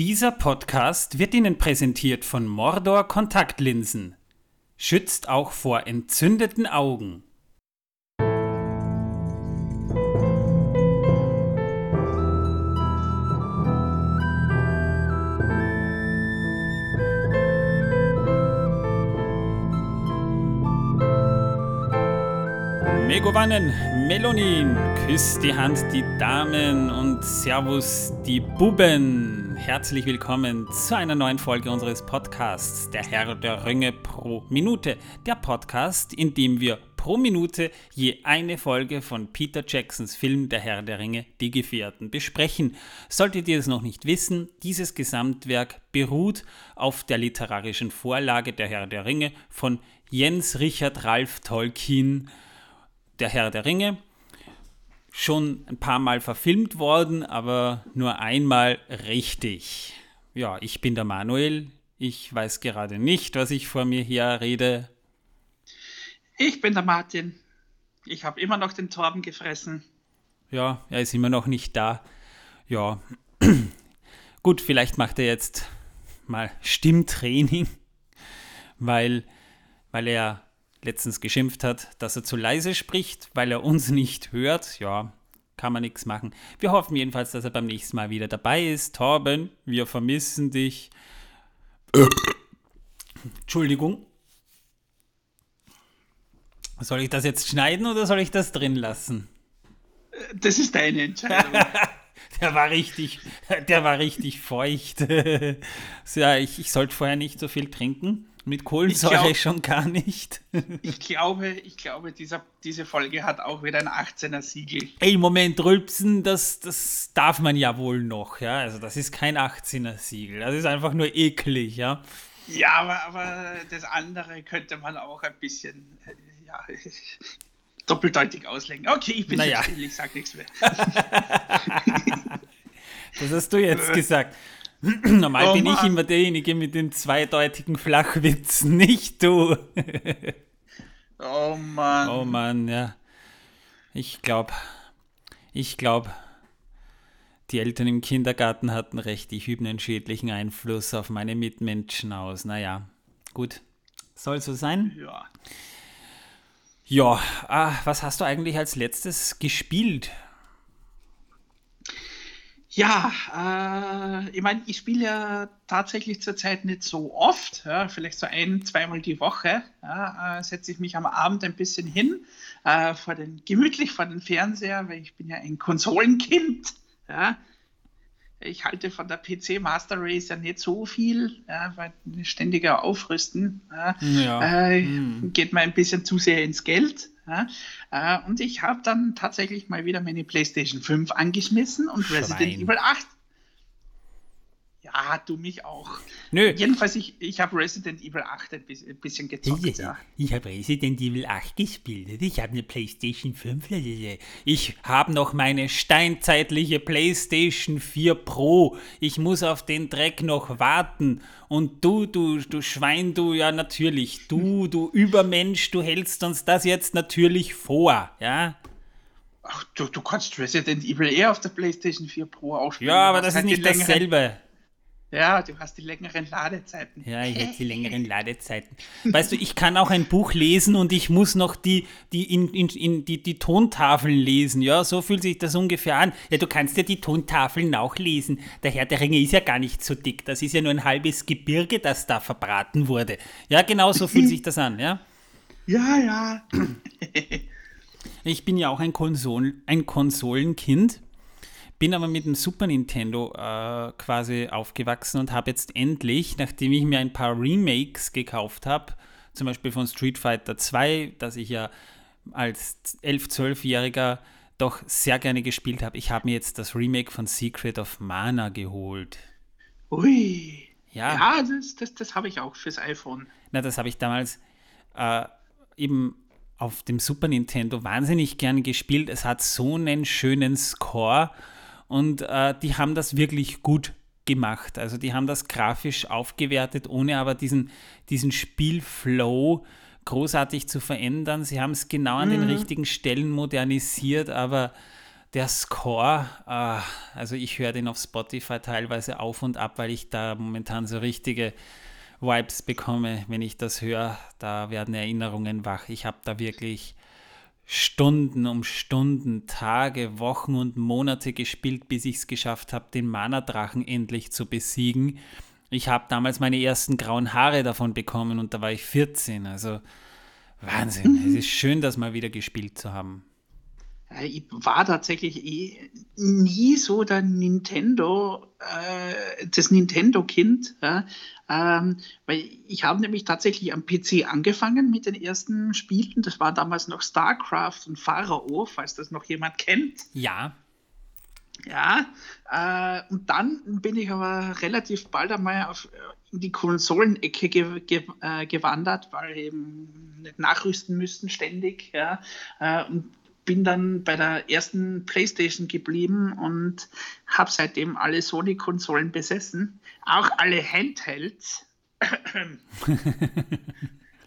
Dieser Podcast wird Ihnen präsentiert von Mordor Kontaktlinsen. Schützt auch vor entzündeten Augen. Megovanen, Melonin, küsst die Hand die Damen und Servus die Buben. Herzlich willkommen zu einer neuen Folge unseres Podcasts, der Herr der Ringe pro Minute. Der Podcast, in dem wir pro Minute je eine Folge von Peter Jacksons Film Der Herr der Ringe, Die Gefährten besprechen. Solltet ihr es noch nicht wissen, dieses Gesamtwerk beruht auf der literarischen Vorlage Der Herr der Ringe von Jens Richard Ralph Tolkien der Herr der Ringe. Schon ein paar Mal verfilmt worden, aber nur einmal richtig. Ja, ich bin der Manuel. Ich weiß gerade nicht, was ich vor mir her rede. Ich bin der Martin. Ich habe immer noch den Torben gefressen. Ja, er ist immer noch nicht da. Ja, gut, vielleicht macht er jetzt mal Stimmtraining, weil, weil er letztens geschimpft hat, dass er zu leise spricht, weil er uns nicht hört. Ja, kann man nichts machen. Wir hoffen jedenfalls, dass er beim nächsten Mal wieder dabei ist. Torben, wir vermissen dich. Entschuldigung. Soll ich das jetzt schneiden oder soll ich das drin lassen? Das ist deine Entscheidung. der war richtig, der war richtig feucht. ja, ich, ich sollte vorher nicht so viel trinken. Mit Kohlensäure glaub, schon gar nicht. ich glaube, ich glaube dieser, diese Folge hat auch wieder ein 18er Siegel. Ey, Moment, Rülpsen, das, das darf man ja wohl noch, ja. Also das ist kein 18er Siegel. Das ist einfach nur eklig, ja. Ja, aber, aber das andere könnte man auch ein bisschen äh, ja, doppeldeutig auslegen. Okay, ich bin naja. still, ich sag nichts mehr. das hast du jetzt gesagt. Normal oh bin Mann. ich immer derjenige mit den zweideutigen Flachwitzen, nicht du. oh Mann. Oh Mann, ja. Ich glaube, ich glaube, die Eltern im Kindergarten hatten recht. Ich übe einen schädlichen Einfluss auf meine Mitmenschen aus. Naja, gut. Soll so sein? Ja. Ja, ah, was hast du eigentlich als letztes gespielt? Ja, äh, ich meine, ich spiele ja tatsächlich zurzeit nicht so oft, ja, vielleicht so ein, zweimal die Woche. Ja, äh, setze ich mich am Abend ein bisschen hin, äh, vor den, gemütlich vor den Fernseher, weil ich bin ja ein Konsolenkind. Ja. Ich halte von der PC Master Race ja nicht so viel, ja, weil ständiger Aufrüsten ja, äh, hm. geht mir ein bisschen zu sehr ins Geld. Ja? Äh, und ich habe dann tatsächlich mal wieder meine PlayStation 5 angeschmissen und. Resident Evil 8 ja, du mich auch. Nö. Jedenfalls, ich, ich habe Resident Evil 8 ein bisschen gezockt. Ich, ja. ich habe Resident Evil 8 gespielt. Ich habe eine PlayStation 5. Ich habe noch meine steinzeitliche PlayStation 4 Pro. Ich muss auf den Dreck noch warten. Und du, du, du Schwein, du, ja natürlich. Du, du Übermensch, du hältst uns das jetzt natürlich vor. Ja. Ach, du, du kannst Resident Evil eher auf der PlayStation 4 Pro ausspielen. Ja, aber das ist nicht dasselbe. Ja, du hast die längeren Ladezeiten. Ja, ich hätte die längeren Ladezeiten. Weißt du, ich kann auch ein Buch lesen und ich muss noch die, die, in, in, in, die, die Tontafeln lesen. Ja, so fühlt sich das ungefähr an. Ja, du kannst ja die Tontafeln auch lesen. Der Herr der Ringe ist ja gar nicht so dick. Das ist ja nur ein halbes Gebirge, das da verbraten wurde. Ja, genau so fühlt sich das an, ja? Ja, ja. ich bin ja auch ein, Konsol ein Konsolenkind. Bin aber mit dem Super Nintendo äh, quasi aufgewachsen und habe jetzt endlich, nachdem ich mir ein paar Remakes gekauft habe, zum Beispiel von Street Fighter 2, das ich ja als 11-, 12-Jähriger doch sehr gerne gespielt habe, ich habe mir jetzt das Remake von Secret of Mana geholt. Ui. Ja, ja das, das, das habe ich auch fürs iPhone. Na, das habe ich damals äh, eben auf dem Super Nintendo wahnsinnig gern gespielt. Es hat so einen schönen Score und äh, die haben das wirklich gut gemacht. Also die haben das grafisch aufgewertet, ohne aber diesen, diesen Spielflow großartig zu verändern. Sie haben es genau an mhm. den richtigen Stellen modernisiert, aber der Score, äh, also ich höre den auf Spotify teilweise auf und ab, weil ich da momentan so richtige Vibes bekomme, wenn ich das höre. Da werden Erinnerungen wach. Ich habe da wirklich Stunden um Stunden, Tage, Wochen und Monate gespielt, bis ich es geschafft habe, den Mana-Drachen endlich zu besiegen. Ich habe damals meine ersten grauen Haare davon bekommen und da war ich 14. Also Wahnsinn. Mhm. Es ist schön, das mal wieder gespielt zu haben. Ich war tatsächlich eh nie so der Nintendo, äh, das Nintendo-Kind, ja, ähm, weil ich habe nämlich tatsächlich am PC angefangen mit den ersten Spielen. Das war damals noch StarCraft und Pharao, falls das noch jemand kennt. Ja. Ja, äh, und dann bin ich aber relativ bald einmal auf, äh, in die Konsolenecke ge ge äh, gewandert, weil eben nicht nachrüsten müssten ständig. Ja, äh, und bin dann bei der ersten PlayStation geblieben und habe seitdem alle Sony-Konsolen besessen, auch alle Handhelds.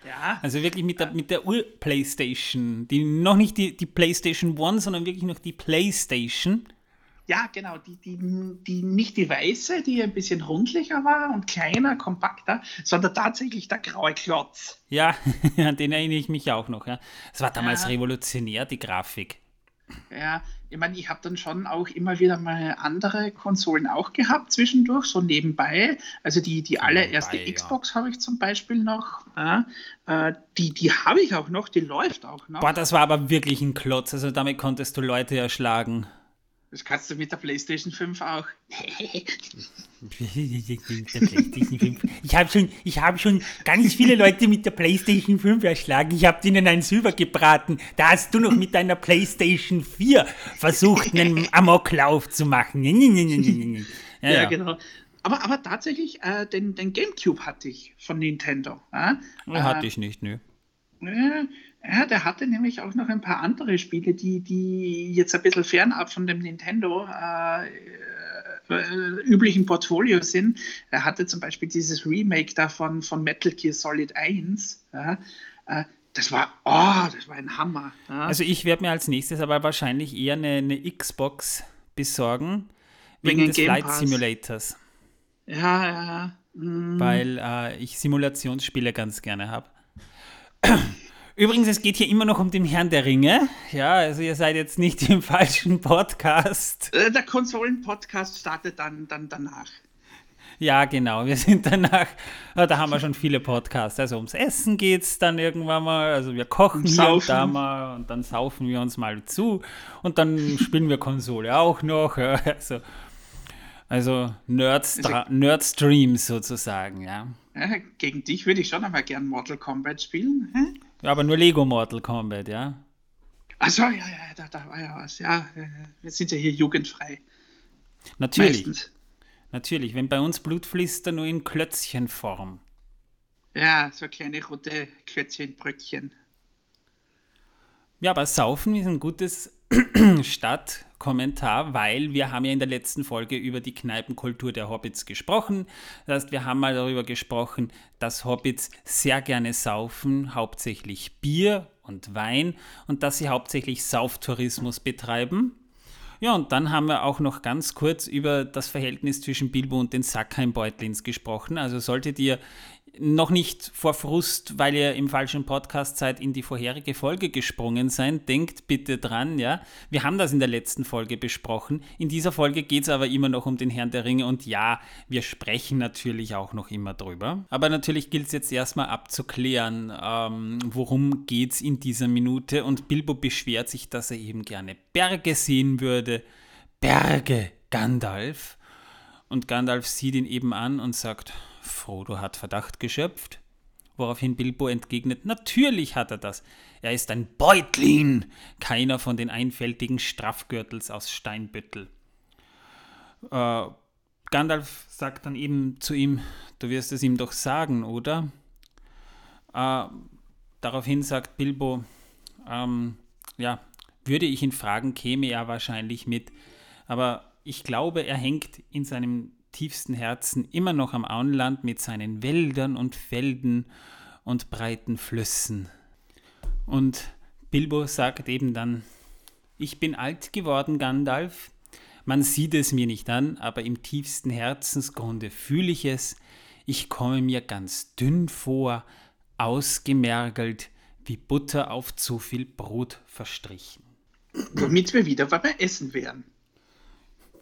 ja. Also wirklich mit der, mit der Ur-PlayStation, die noch nicht die, die PlayStation One, sondern wirklich noch die PlayStation. Ja, genau, die, die, die nicht die weiße, die ein bisschen rundlicher war und kleiner, kompakter, sondern tatsächlich der graue Klotz. Ja, an den erinnere ich mich auch noch. Ja. Es war damals ja. revolutionär, die Grafik. Ja, ich meine, ich habe dann schon auch immer wieder mal andere Konsolen auch gehabt zwischendurch, so nebenbei. Also die, die allererste nebenbei, Xbox ja. habe ich zum Beispiel noch. Ja, äh, die die habe ich auch noch, die läuft auch noch. Boah, das war aber wirklich ein Klotz. Also damit konntest du Leute erschlagen. Das kannst du mit der PlayStation 5 auch. Ich habe schon, hab schon ganz viele Leute mit der PlayStation 5 erschlagen. Ich habe denen einen Silber gebraten. Da hast du noch mit deiner PlayStation 4 versucht, einen Amoklauf zu machen. Ja, ja, genau. Aber, aber tatsächlich, äh, den, den Gamecube hatte ich von Nintendo. Äh? Hatte ich nicht, nö. Äh, ja, der hatte nämlich auch noch ein paar andere Spiele, die, die jetzt ein bisschen fernab von dem Nintendo äh, äh, üblichen Portfolio sind. Er hatte zum Beispiel dieses Remake davon von Metal Gear Solid 1. Ja, äh, das war, oh, das war ein Hammer. Ja. Also ich werde mir als nächstes aber wahrscheinlich eher eine, eine Xbox besorgen, wegen, wegen des Game Flight Pass. Simulators. Ja, ja. Mm. Weil äh, ich Simulationsspiele ganz gerne habe. Übrigens, es geht hier immer noch um den Herrn der Ringe. Ja, also ihr seid jetzt nicht im falschen Podcast. Äh, der Konsolen-Podcast startet dann, dann danach. Ja, genau. Wir sind danach, da haben wir schon viele Podcasts. Also ums Essen geht es dann irgendwann mal. Also wir kochen hier und da mal und dann saufen wir uns mal zu und dann spielen wir Konsole auch noch. Also, also Nerdstreams Nerd sozusagen, ja. ja. Gegen dich würde ich schon einmal gern Mortal Kombat spielen. Hm? Ja, aber nur Lego Mortal Kombat, ja? Achso, ja, ja, da, da war ja was. Ja, wir sind ja hier jugendfrei. Natürlich. Meistens. Natürlich, wenn bei uns Blut fließt, dann nur in Klötzchenform. Ja, so kleine rote Klötzchenbrötchen. Ja, aber Saufen ist ein gutes Stadtkommentar, weil wir haben ja in der letzten Folge über die Kneipenkultur der Hobbits gesprochen. Das heißt, wir haben mal darüber gesprochen, dass Hobbits sehr gerne saufen, hauptsächlich Bier und Wein und dass sie hauptsächlich Sauftourismus betreiben. Ja, und dann haben wir auch noch ganz kurz über das Verhältnis zwischen Bilbo und den Sackheimbeutlins gesprochen. Also solltet ihr noch nicht vor Frust, weil ihr im falschen Podcast seid, in die vorherige Folge gesprungen seid. Denkt bitte dran, ja. Wir haben das in der letzten Folge besprochen. In dieser Folge geht es aber immer noch um den Herrn der Ringe und ja, wir sprechen natürlich auch noch immer drüber. Aber natürlich gilt es jetzt erstmal abzuklären, ähm, worum geht es in dieser Minute. Und Bilbo beschwert sich, dass er eben gerne Berge sehen würde. Berge, Gandalf. Und Gandalf sieht ihn eben an und sagt, Frodo hat Verdacht geschöpft. Woraufhin Bilbo entgegnet, natürlich hat er das. Er ist ein Beutlin, keiner von den einfältigen Straffgürtels aus Steinbüttel. Äh, Gandalf sagt dann eben zu ihm, du wirst es ihm doch sagen, oder? Äh, daraufhin sagt Bilbo, ähm, ja, würde ich ihn fragen, käme er wahrscheinlich mit. Aber ich glaube, er hängt in seinem tiefsten Herzen immer noch am Auenland mit seinen Wäldern und Felden und breiten Flüssen. Und Bilbo sagt eben dann, Ich bin alt geworden, Gandalf. Man sieht es mir nicht an, aber im tiefsten Herzensgrunde fühle ich es. Ich komme mir ganz dünn vor, ausgemergelt, wie Butter auf zu viel Brot verstrichen. Womit wir wieder beim Essen wären.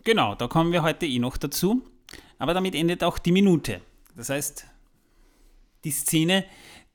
Genau, da kommen wir heute eh noch dazu. Aber damit endet auch die Minute. Das heißt, die Szene,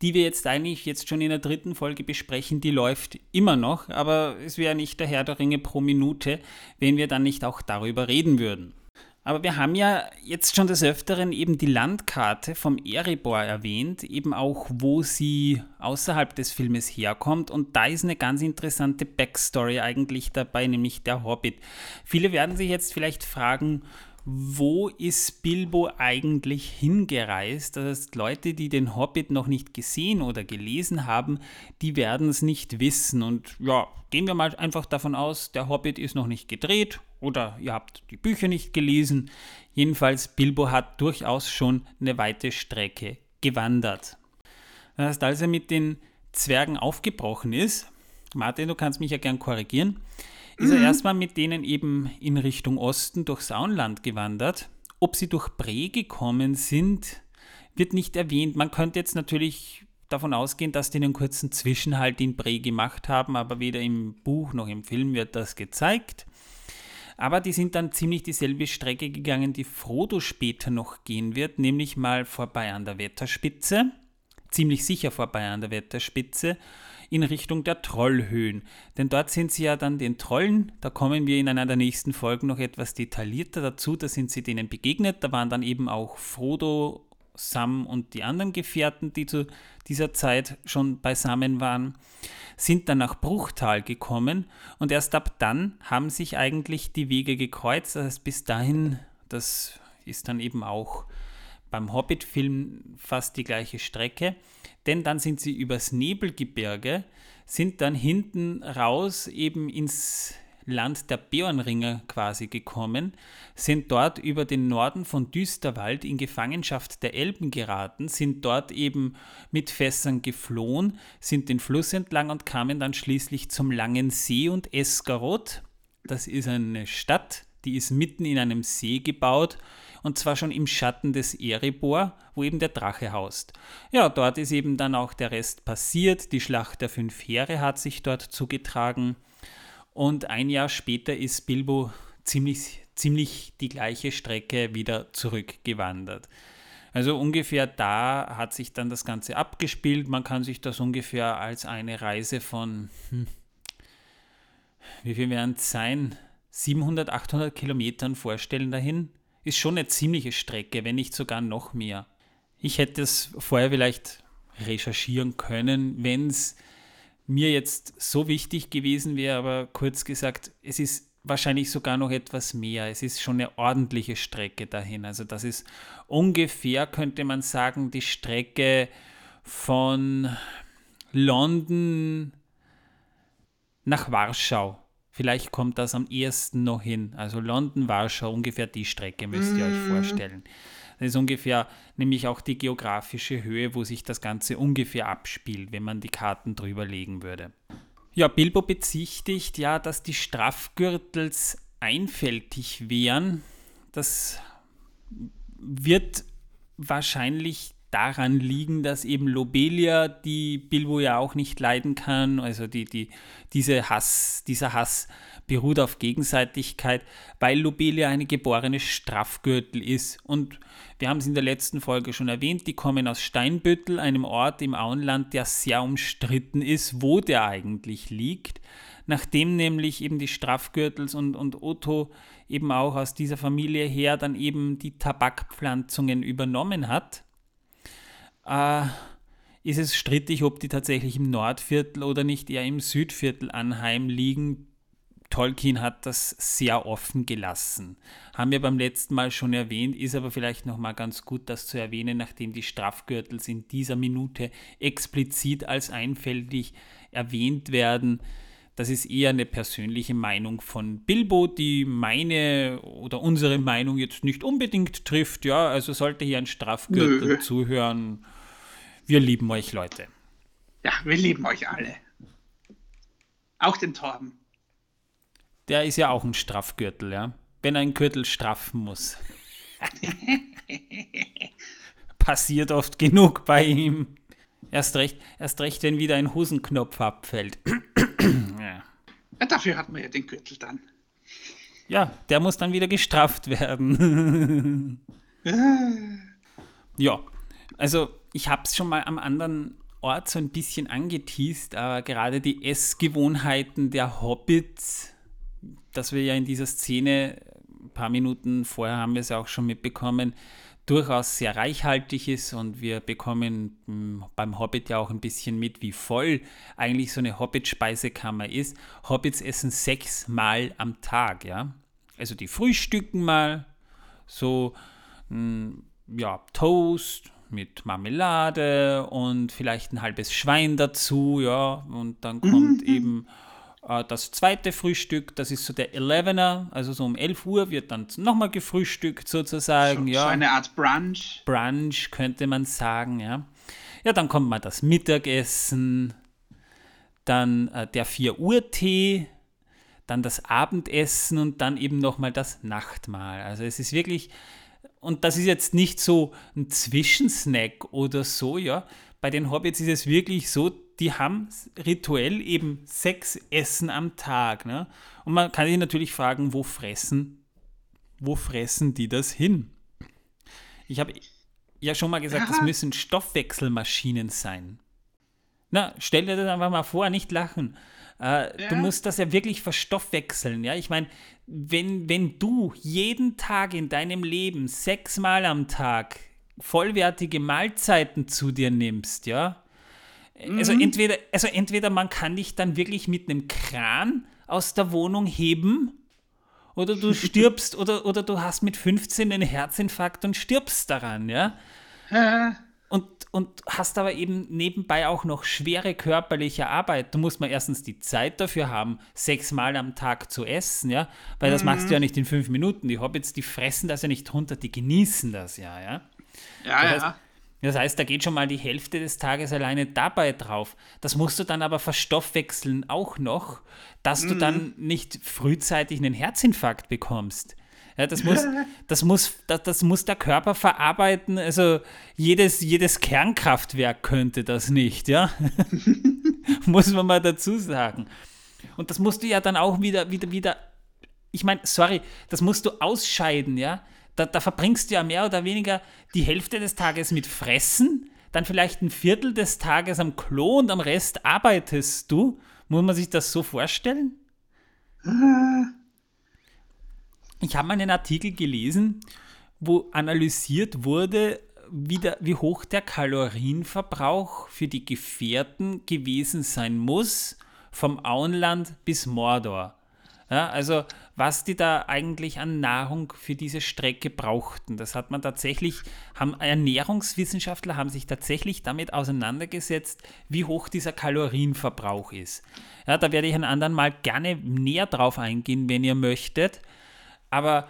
die wir jetzt eigentlich jetzt schon in der dritten Folge besprechen, die läuft immer noch, aber es wäre nicht der Herr der Ringe pro Minute, wenn wir dann nicht auch darüber reden würden. Aber wir haben ja jetzt schon des Öfteren eben die Landkarte vom Erebor erwähnt, eben auch, wo sie außerhalb des Filmes herkommt. Und da ist eine ganz interessante Backstory eigentlich dabei, nämlich der Hobbit. Viele werden sich jetzt vielleicht fragen, wo ist Bilbo eigentlich hingereist? Das heißt, Leute, die den Hobbit noch nicht gesehen oder gelesen haben, die werden es nicht wissen. Und ja, gehen wir mal einfach davon aus, der Hobbit ist noch nicht gedreht oder ihr habt die Bücher nicht gelesen. Jedenfalls, Bilbo hat durchaus schon eine weite Strecke gewandert. Das heißt, als er mit den Zwergen aufgebrochen ist, Martin, du kannst mich ja gern korrigieren, ist er mhm. erstmal mit denen eben in Richtung Osten durch Saunland gewandert. Ob sie durch Bre gekommen sind, wird nicht erwähnt. Man könnte jetzt natürlich davon ausgehen, dass die einen kurzen Zwischenhalt in Bre gemacht haben, aber weder im Buch noch im Film wird das gezeigt. Aber die sind dann ziemlich dieselbe Strecke gegangen, die Frodo später noch gehen wird, nämlich mal vorbei an der Wetterspitze, ziemlich sicher vorbei an der Wetterspitze in Richtung der Trollhöhen. Denn dort sind sie ja dann den Trollen, da kommen wir in einer der nächsten Folgen noch etwas detaillierter dazu, da sind sie denen begegnet, da waren dann eben auch Frodo, Sam und die anderen Gefährten, die zu dieser Zeit schon beisammen waren, sind dann nach Bruchtal gekommen und erst ab dann haben sich eigentlich die Wege gekreuzt. Das heißt, bis dahin, das ist dann eben auch beim Hobbit-Film fast die gleiche Strecke, denn dann sind sie übers Nebelgebirge, sind dann hinten raus eben ins Land der Bärenringer quasi gekommen, sind dort über den Norden von Düsterwald in Gefangenschaft der Elben geraten, sind dort eben mit Fässern geflohen, sind den Fluss entlang und kamen dann schließlich zum Langen See und Esgaroth. Das ist eine Stadt, die ist mitten in einem See gebaut und zwar schon im Schatten des Erebor, wo eben der Drache haust. Ja, dort ist eben dann auch der Rest passiert, die Schlacht der fünf Heere hat sich dort zugetragen und ein Jahr später ist Bilbo ziemlich, ziemlich die gleiche Strecke wieder zurückgewandert. Also ungefähr da hat sich dann das Ganze abgespielt. Man kann sich das ungefähr als eine Reise von, hm, wie viel werden es sein? 700, 800 Kilometern vorstellen dahin ist schon eine ziemliche Strecke, wenn nicht sogar noch mehr. Ich hätte es vorher vielleicht recherchieren können, wenn es mir jetzt so wichtig gewesen wäre, aber kurz gesagt, es ist wahrscheinlich sogar noch etwas mehr. Es ist schon eine ordentliche Strecke dahin. Also das ist ungefähr, könnte man sagen, die Strecke von London nach Warschau. Vielleicht kommt das am ehesten noch hin. Also London, Warschau, ungefähr die Strecke müsst ihr mm. euch vorstellen. Das ist ungefähr nämlich auch die geografische Höhe, wo sich das Ganze ungefähr abspielt, wenn man die Karten drüber legen würde. Ja, Bilbo bezichtigt ja, dass die Strafgürtels einfältig wären. Das wird wahrscheinlich daran liegen, dass eben Lobelia, die Bilbo ja auch nicht leiden kann, also die, die, diese Hass, dieser Hass beruht auf Gegenseitigkeit, weil Lobelia eine geborene Strafgürtel ist. Und wir haben es in der letzten Folge schon erwähnt, die kommen aus Steinbüttel, einem Ort im Auenland, der sehr umstritten ist, wo der eigentlich liegt. Nachdem nämlich eben die Strafgürtels und, und Otto eben auch aus dieser Familie her dann eben die Tabakpflanzungen übernommen hat, äh, ist es strittig, ob die tatsächlich im Nordviertel oder nicht eher im Südviertel anheimliegen. Tolkien hat das sehr offen gelassen. Haben wir beim letzten Mal schon erwähnt, ist aber vielleicht nochmal ganz gut, das zu erwähnen, nachdem die Strafgürtels in dieser Minute explizit als einfältig erwähnt werden. Das ist eher eine persönliche Meinung von Bilbo, die meine oder unsere Meinung jetzt nicht unbedingt trifft. Ja, also sollte hier ein Strafgürtel Nö. zuhören, wir lieben euch, Leute. Ja, wir lieben euch alle. Auch den Torben. der ist ja auch ein Straffgürtel, ja. Wenn einen Gürtel straffen muss. Passiert oft genug bei ihm. Erst recht, erst recht, wenn wieder ein Hosenknopf abfällt. ja. ja. Dafür hat man ja den Gürtel dann. Ja, der muss dann wieder gestraft werden. ja, also ich habe es schon mal am anderen Ort so ein bisschen angeteased, aber gerade die Essgewohnheiten der Hobbits, dass wir ja in dieser Szene, ein paar Minuten vorher haben wir es ja auch schon mitbekommen, durchaus sehr reichhaltig ist und wir bekommen beim Hobbit ja auch ein bisschen mit, wie voll eigentlich so eine Hobbit-Speisekammer ist. Hobbits essen sechsmal am Tag, ja. Also die frühstücken mal so, hm, ja, Toast mit Marmelade und vielleicht ein halbes Schwein dazu, ja. Und dann kommt mhm. eben äh, das zweite Frühstück, das ist so der Elevener, also so um 11 Uhr wird dann nochmal gefrühstückt sozusagen. So, ja. so eine Art Brunch. Brunch könnte man sagen, ja. Ja, dann kommt mal das Mittagessen, dann äh, der 4 Uhr Tee, dann das Abendessen und dann eben nochmal das Nachtmahl. Also es ist wirklich, und das ist jetzt nicht so ein Zwischensnack oder so, ja. Bei den Hobbits ist es wirklich so, die haben rituell eben sechs Essen am Tag. Ne? Und man kann sich natürlich fragen, wo fressen, wo fressen die das hin? Ich habe ja schon mal gesagt, das müssen Stoffwechselmaschinen sein. Na, stell dir das einfach mal vor, nicht lachen. Äh, ja. Du musst das ja wirklich verstoffwechseln. Ja? Ich meine, wenn, wenn du jeden Tag in deinem Leben sechsmal am Tag vollwertige Mahlzeiten zu dir nimmst, ja, also mhm. entweder, also entweder man kann dich dann wirklich mit einem Kran aus der Wohnung heben oder du stirbst oder, oder du hast mit 15 einen Herzinfarkt und stirbst daran, ja. Und, und hast aber eben nebenbei auch noch schwere körperliche Arbeit. Du musst mal erstens die Zeit dafür haben, sechsmal am Tag zu essen, ja, weil das mhm. machst du ja nicht in fünf Minuten. Die Hobbits, die fressen das ja nicht runter, die genießen das ja, ja. Ja, das heißt, ja. Das heißt, da geht schon mal die Hälfte des Tages alleine dabei drauf. Das musst du dann aber verstoffwechseln auch noch, dass mhm. du dann nicht frühzeitig einen Herzinfarkt bekommst. Ja, das, muss, das, muss, das, das muss der Körper verarbeiten. Also jedes, jedes Kernkraftwerk könnte das nicht, ja. muss man mal dazu sagen. Und das musst du ja dann auch wieder, wieder, wieder, ich meine, sorry, das musst du ausscheiden, ja da, da verbringst du ja mehr oder weniger die Hälfte des Tages mit Fressen, dann vielleicht ein Viertel des Tages am Klo und am Rest arbeitest du. Muss man sich das so vorstellen? Ich habe einen Artikel gelesen, wo analysiert wurde, wie, der, wie hoch der Kalorienverbrauch für die Gefährten gewesen sein muss, vom Auenland bis Mordor. Ja, also was die da eigentlich an Nahrung für diese Strecke brauchten. Das hat man tatsächlich, haben Ernährungswissenschaftler haben sich tatsächlich damit auseinandergesetzt, wie hoch dieser Kalorienverbrauch ist. Ja, da werde ich einen anderen Mal gerne näher drauf eingehen, wenn ihr möchtet. Aber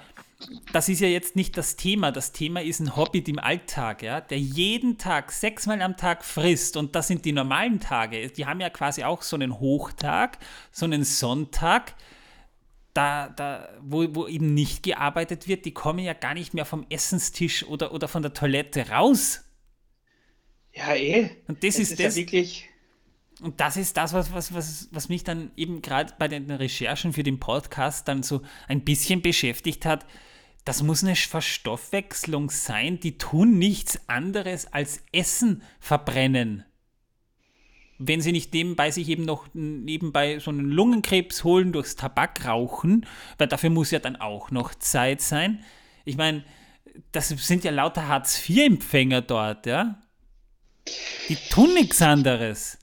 das ist ja jetzt nicht das Thema. Das Thema ist ein Hobbit im Alltag, ja, der jeden Tag sechsmal am Tag frisst. Und das sind die normalen Tage. Die haben ja quasi auch so einen Hochtag, so einen Sonntag da, da, wo, wo eben nicht gearbeitet wird, die kommen ja gar nicht mehr vom Essenstisch oder, oder von der Toilette raus. Ja, eh. Und das ist, ist das. Ja wirklich und das ist das, was, was, was, was mich dann eben gerade bei den Recherchen für den Podcast dann so ein bisschen beschäftigt hat. Das muss eine Verstoffwechslung sein, die tun nichts anderes als Essen verbrennen wenn sie nicht nebenbei sich eben noch nebenbei so einen Lungenkrebs holen durchs Tabakrauchen, weil dafür muss ja dann auch noch Zeit sein. Ich meine, das sind ja lauter Hartz-IV-Empfänger dort, ja. Die tun nichts anderes.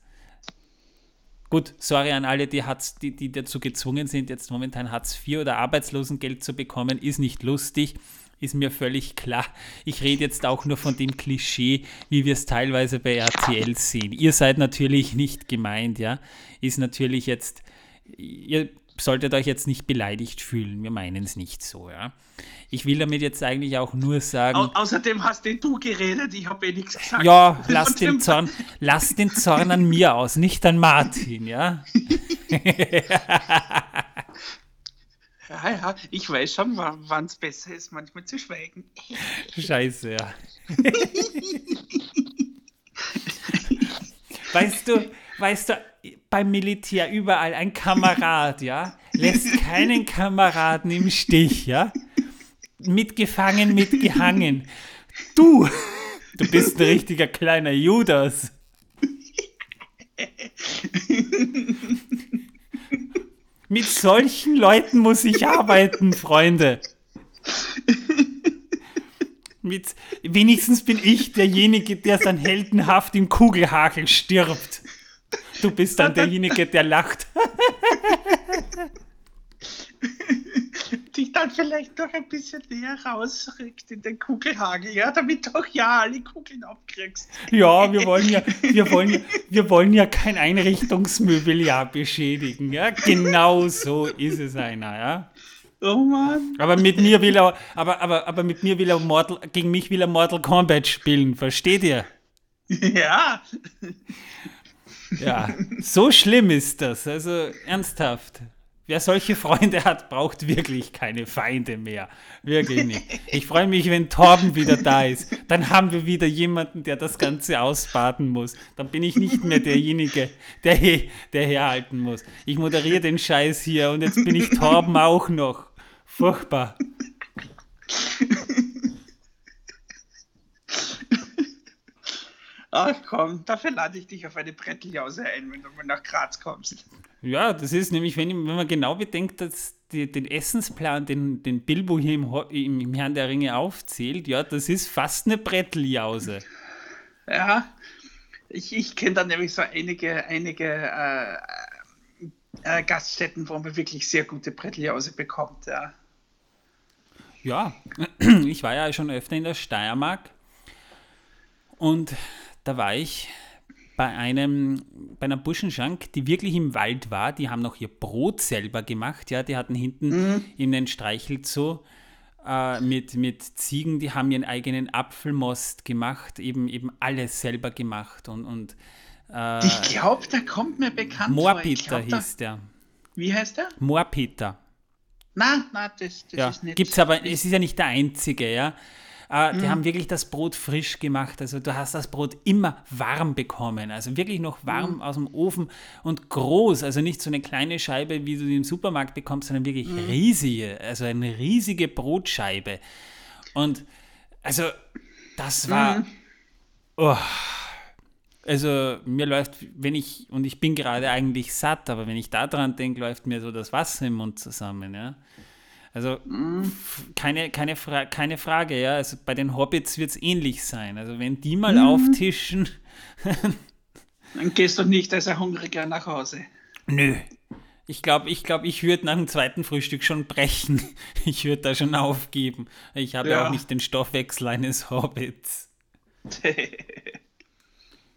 Gut, sorry an alle, die, Hartz, die, die dazu gezwungen sind, jetzt momentan Hartz IV oder Arbeitslosengeld zu bekommen, ist nicht lustig ist mir völlig klar. Ich rede jetzt auch nur von dem Klischee, wie wir es teilweise bei RTL sehen. Ihr seid natürlich nicht gemeint, ja. Ist natürlich jetzt, ihr solltet euch jetzt nicht beleidigt fühlen. Wir meinen es nicht so, ja. Ich will damit jetzt eigentlich auch nur sagen. Au außerdem hast denn du geredet, ich habe eh nichts gesagt. Ja, lass den, Zorn, lass den Zorn an mir aus, nicht an Martin, ja. Ja, ja, ich weiß schon, wann es besser ist, manchmal zu schweigen. Scheiße, ja. weißt du, weißt du, beim Militär überall ein Kamerad, ja, lässt keinen Kameraden im Stich, ja. Mitgefangen, mitgehangen. Du, du bist ein richtiger kleiner Judas. Mit solchen Leuten muss ich arbeiten, Freunde. Mit, wenigstens bin ich derjenige, der dann heldenhaft im Kugelhagel stirbt. Du bist dann derjenige, der lacht. Dich dann vielleicht noch ein bisschen näher rausrückt in den Kugelhagel, ja, damit du auch ja alle Kugeln abkriegst. Ja, wir wollen ja, wir wollen, wir wollen ja kein Einrichtungsmobiliar beschädigen, ja. Genau so ist es einer, ja. Oh Mann. Aber mit mir will er, aber, aber, aber mit mir will er Mortal, gegen mich will er Mortal Kombat spielen, versteht ihr? Ja. Ja, so schlimm ist das. Also ernsthaft. Wer solche Freunde hat, braucht wirklich keine Feinde mehr. Wirklich nicht. Ich freue mich, wenn Torben wieder da ist. Dann haben wir wieder jemanden, der das Ganze ausbaden muss. Dann bin ich nicht mehr derjenige, der, der herhalten muss. Ich moderiere den Scheiß hier und jetzt bin ich Torben auch noch. Furchtbar. Ach komm, dafür lade ich dich auf eine Bretteljause ein, wenn du mal nach Graz kommst. Ja, das ist nämlich, wenn, wenn man genau bedenkt, dass die, den Essensplan, den, den Bilbo hier im, im, im Herrn der Ringe aufzählt, ja, das ist fast eine Bretteljause. Ja, ich, ich kenne da nämlich so einige, einige äh, äh, Gaststätten, wo man wirklich sehr gute Bretteljause bekommt, ja. Ja, ich war ja schon öfter in der Steiermark und da war ich bei einem, bei einer Buschenschank, die wirklich im Wald war. Die haben noch ihr Brot selber gemacht. Ja, die hatten hinten mhm. in den Streichelzoo äh, mit, mit Ziegen, die haben ihren eigenen Apfelmost gemacht, eben, eben alles selber gemacht. Und, und äh, ich glaube, der kommt mir bekannt Moorpeter hieß der. Wie heißt der? Moorpeter. Nein, nein, das, das ja, ist nicht. Gibt's aber, es ist ja nicht der einzige, ja. Äh, die mhm. haben wirklich das Brot frisch gemacht. Also du hast das Brot immer warm bekommen. Also wirklich noch warm mhm. aus dem Ofen und groß. Also nicht so eine kleine Scheibe, wie du die im Supermarkt bekommst, sondern wirklich mhm. riesige. Also eine riesige Brotscheibe. Und also das war. Mhm. Oh, also mir läuft, wenn ich, und ich bin gerade eigentlich satt, aber wenn ich da dran denke, läuft mir so das Wasser im Mund zusammen, ja. Also mhm. keine, keine, Fra keine Frage, ja. Also bei den Hobbits wird es ähnlich sein. Also wenn die mal mhm. auftischen. Dann gehst du nicht als ein Hungriger nach Hause. Nö. Ich glaube, ich, glaub, ich würde nach dem zweiten Frühstück schon brechen. Ich würde da schon aufgeben. Ich habe ja. auch nicht den Stoffwechsel eines Hobbits.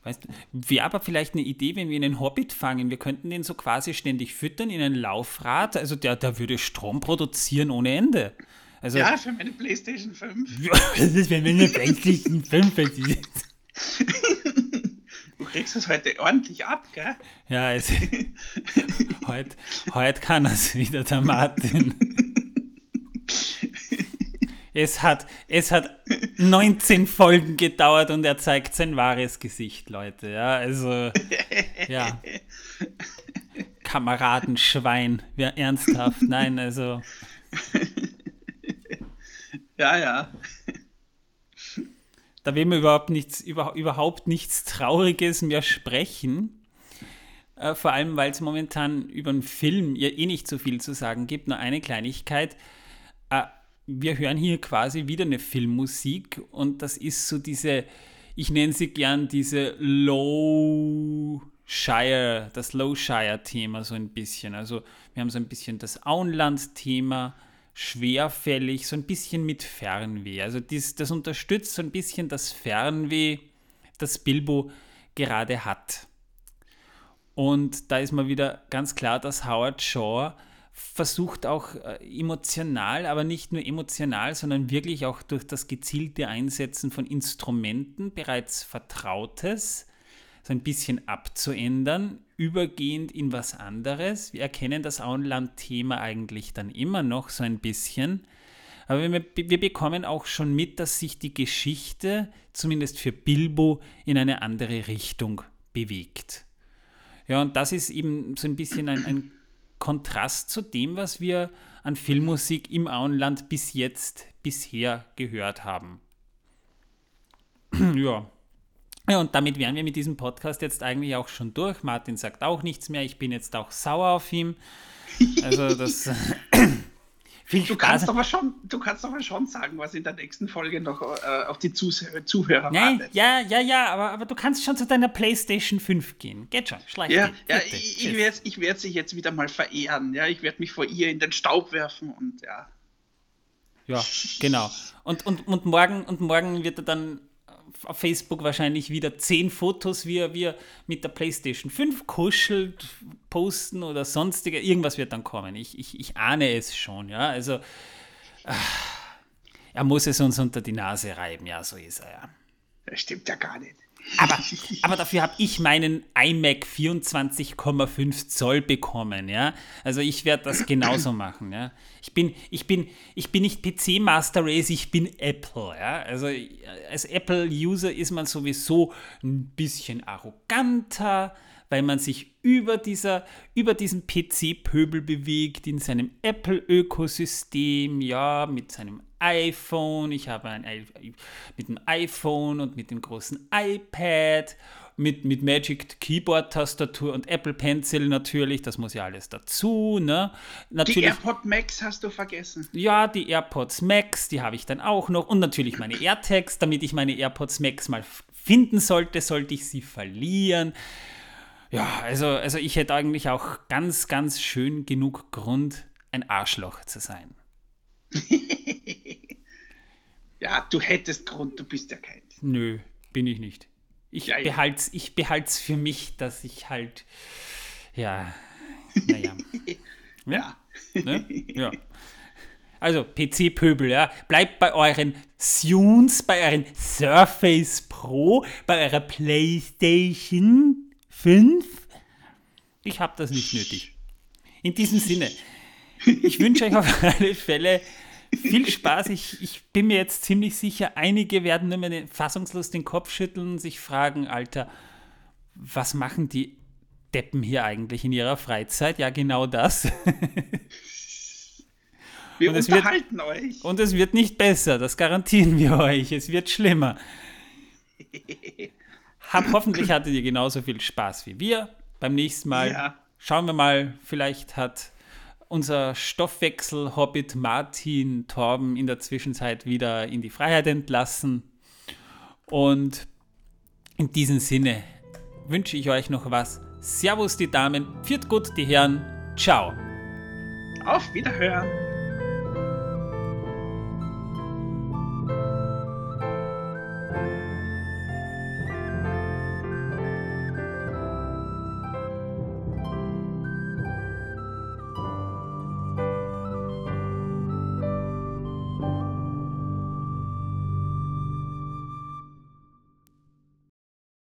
Weißt du, wäre aber vielleicht eine Idee, wenn wir einen Hobbit fangen. Wir könnten den so quasi ständig füttern in ein Laufrad. Also der, der würde Strom produzieren ohne Ende. Also, ja, für meine PlayStation 5. das ist für meine PlayStation 5 Du kriegst es heute ordentlich ab, gell? Ja, es, heute, heute kann es wieder, der Martin. Es hat, es hat 19 Folgen gedauert und er zeigt sein wahres Gesicht, Leute. Ja, also, ja. Kameradenschwein, wer ernsthaft? Nein, also. Ja, ja. Da will man überhaupt nichts, über, überhaupt nichts Trauriges mehr sprechen. Äh, vor allem, weil es momentan über einen Film ja eh nicht so viel zu sagen gibt. Nur eine Kleinigkeit. Wir hören hier quasi wieder eine Filmmusik und das ist so diese, ich nenne sie gern diese Low Shire, das Low Shire Thema so ein bisschen. Also wir haben so ein bisschen das Auenland-Thema, schwerfällig, so ein bisschen mit Fernweh. Also dies, das unterstützt so ein bisschen das Fernweh, das Bilbo gerade hat. Und da ist mal wieder ganz klar, dass Howard Shaw versucht auch äh, emotional, aber nicht nur emotional, sondern wirklich auch durch das gezielte Einsetzen von Instrumenten bereits Vertrautes so ein bisschen abzuändern, übergehend in was anderes. Wir erkennen das Auenland-Thema eigentlich dann immer noch so ein bisschen. Aber wir, wir, bekommen auch schon mit, dass sich die Geschichte, zumindest für Bilbo, in eine andere Richtung bewegt. Ja, und das ist eben so ein bisschen ein, ein Kontrast zu dem, was wir an Filmmusik im Auenland bis jetzt, bisher gehört haben. ja. Ja, und damit wären wir mit diesem Podcast jetzt eigentlich auch schon durch. Martin sagt auch nichts mehr. Ich bin jetzt auch sauer auf ihn. Also das. Viel du kannst, aber schon, du kannst aber schon sagen, was in der nächsten Folge noch äh, auf die Zuh Zuhörer Nein, wartet. Ja, ja, ja, aber, aber du kannst schon zu deiner PlayStation 5 gehen. Geht schon, schleich Ja, ja ich, ich werde ich werd sie jetzt wieder mal verehren. Ja, ich werde mich vor ihr in den Staub werfen und ja. Ja, genau. Und, und, und, morgen, und morgen wird er dann auf Facebook wahrscheinlich wieder zehn Fotos, wie er, mit der PlayStation 5 kuschelt, posten oder sonstige. Irgendwas wird dann kommen. Ich, ich, ich ahne es schon, ja. Also äh, er muss es uns unter die Nase reiben, ja, so ist er ja. Das stimmt ja gar nicht. Aber, aber dafür habe ich meinen iMac 24,5 Zoll bekommen, ja. Also ich werde das genauso machen, ja. Ich bin, ich bin, ich bin nicht PC Master Race, ich bin Apple, ja. Also als Apple-User ist man sowieso ein bisschen arroganter, weil man sich über, dieser, über diesen PC-Pöbel bewegt, in seinem Apple-Ökosystem, ja, mit seinem iPhone, ich habe ein mit dem iPhone und mit dem großen iPad, mit, mit Magic Keyboard Tastatur und Apple Pencil natürlich, das muss ja alles dazu, ne? Natürlich, die AirPods Max hast du vergessen. Ja, die AirPods Max, die habe ich dann auch noch und natürlich meine AirTags, damit ich meine AirPods Max mal finden sollte, sollte ich sie verlieren. Ja, also, also ich hätte eigentlich auch ganz, ganz schön genug Grund, ein Arschloch zu sein. ja, du hättest Grund, du bist ja kein. Nö, bin ich nicht. Ich ja, behalte es ich behalt's für mich, dass ich halt, ja, naja. ja. Ne? ja. Also, PC-Pöbel, ja. Bleibt bei euren Sunes, bei euren Surface Pro, bei eurer PlayStation 5. Ich habe das nicht nötig. In diesem Sinne, ich wünsche euch auf alle Fälle viel Spaß. Ich, ich bin mir jetzt ziemlich sicher, einige werden nur mehr fassungslos den Kopf schütteln und sich fragen, Alter, was machen die Deppen hier eigentlich in ihrer Freizeit? Ja, genau das. Wir und unterhalten wird, euch. Und es wird nicht besser, das garantieren wir euch. Es wird schlimmer. Hab, hoffentlich hattet ihr genauso viel Spaß wie wir. Beim nächsten Mal ja. schauen wir mal, vielleicht hat unser Stoffwechsel-Hobbit Martin Torben in der Zwischenzeit wieder in die Freiheit entlassen. Und in diesem Sinne wünsche ich euch noch was. Servus die Damen, viert gut die Herren, ciao. Auf Wiederhören.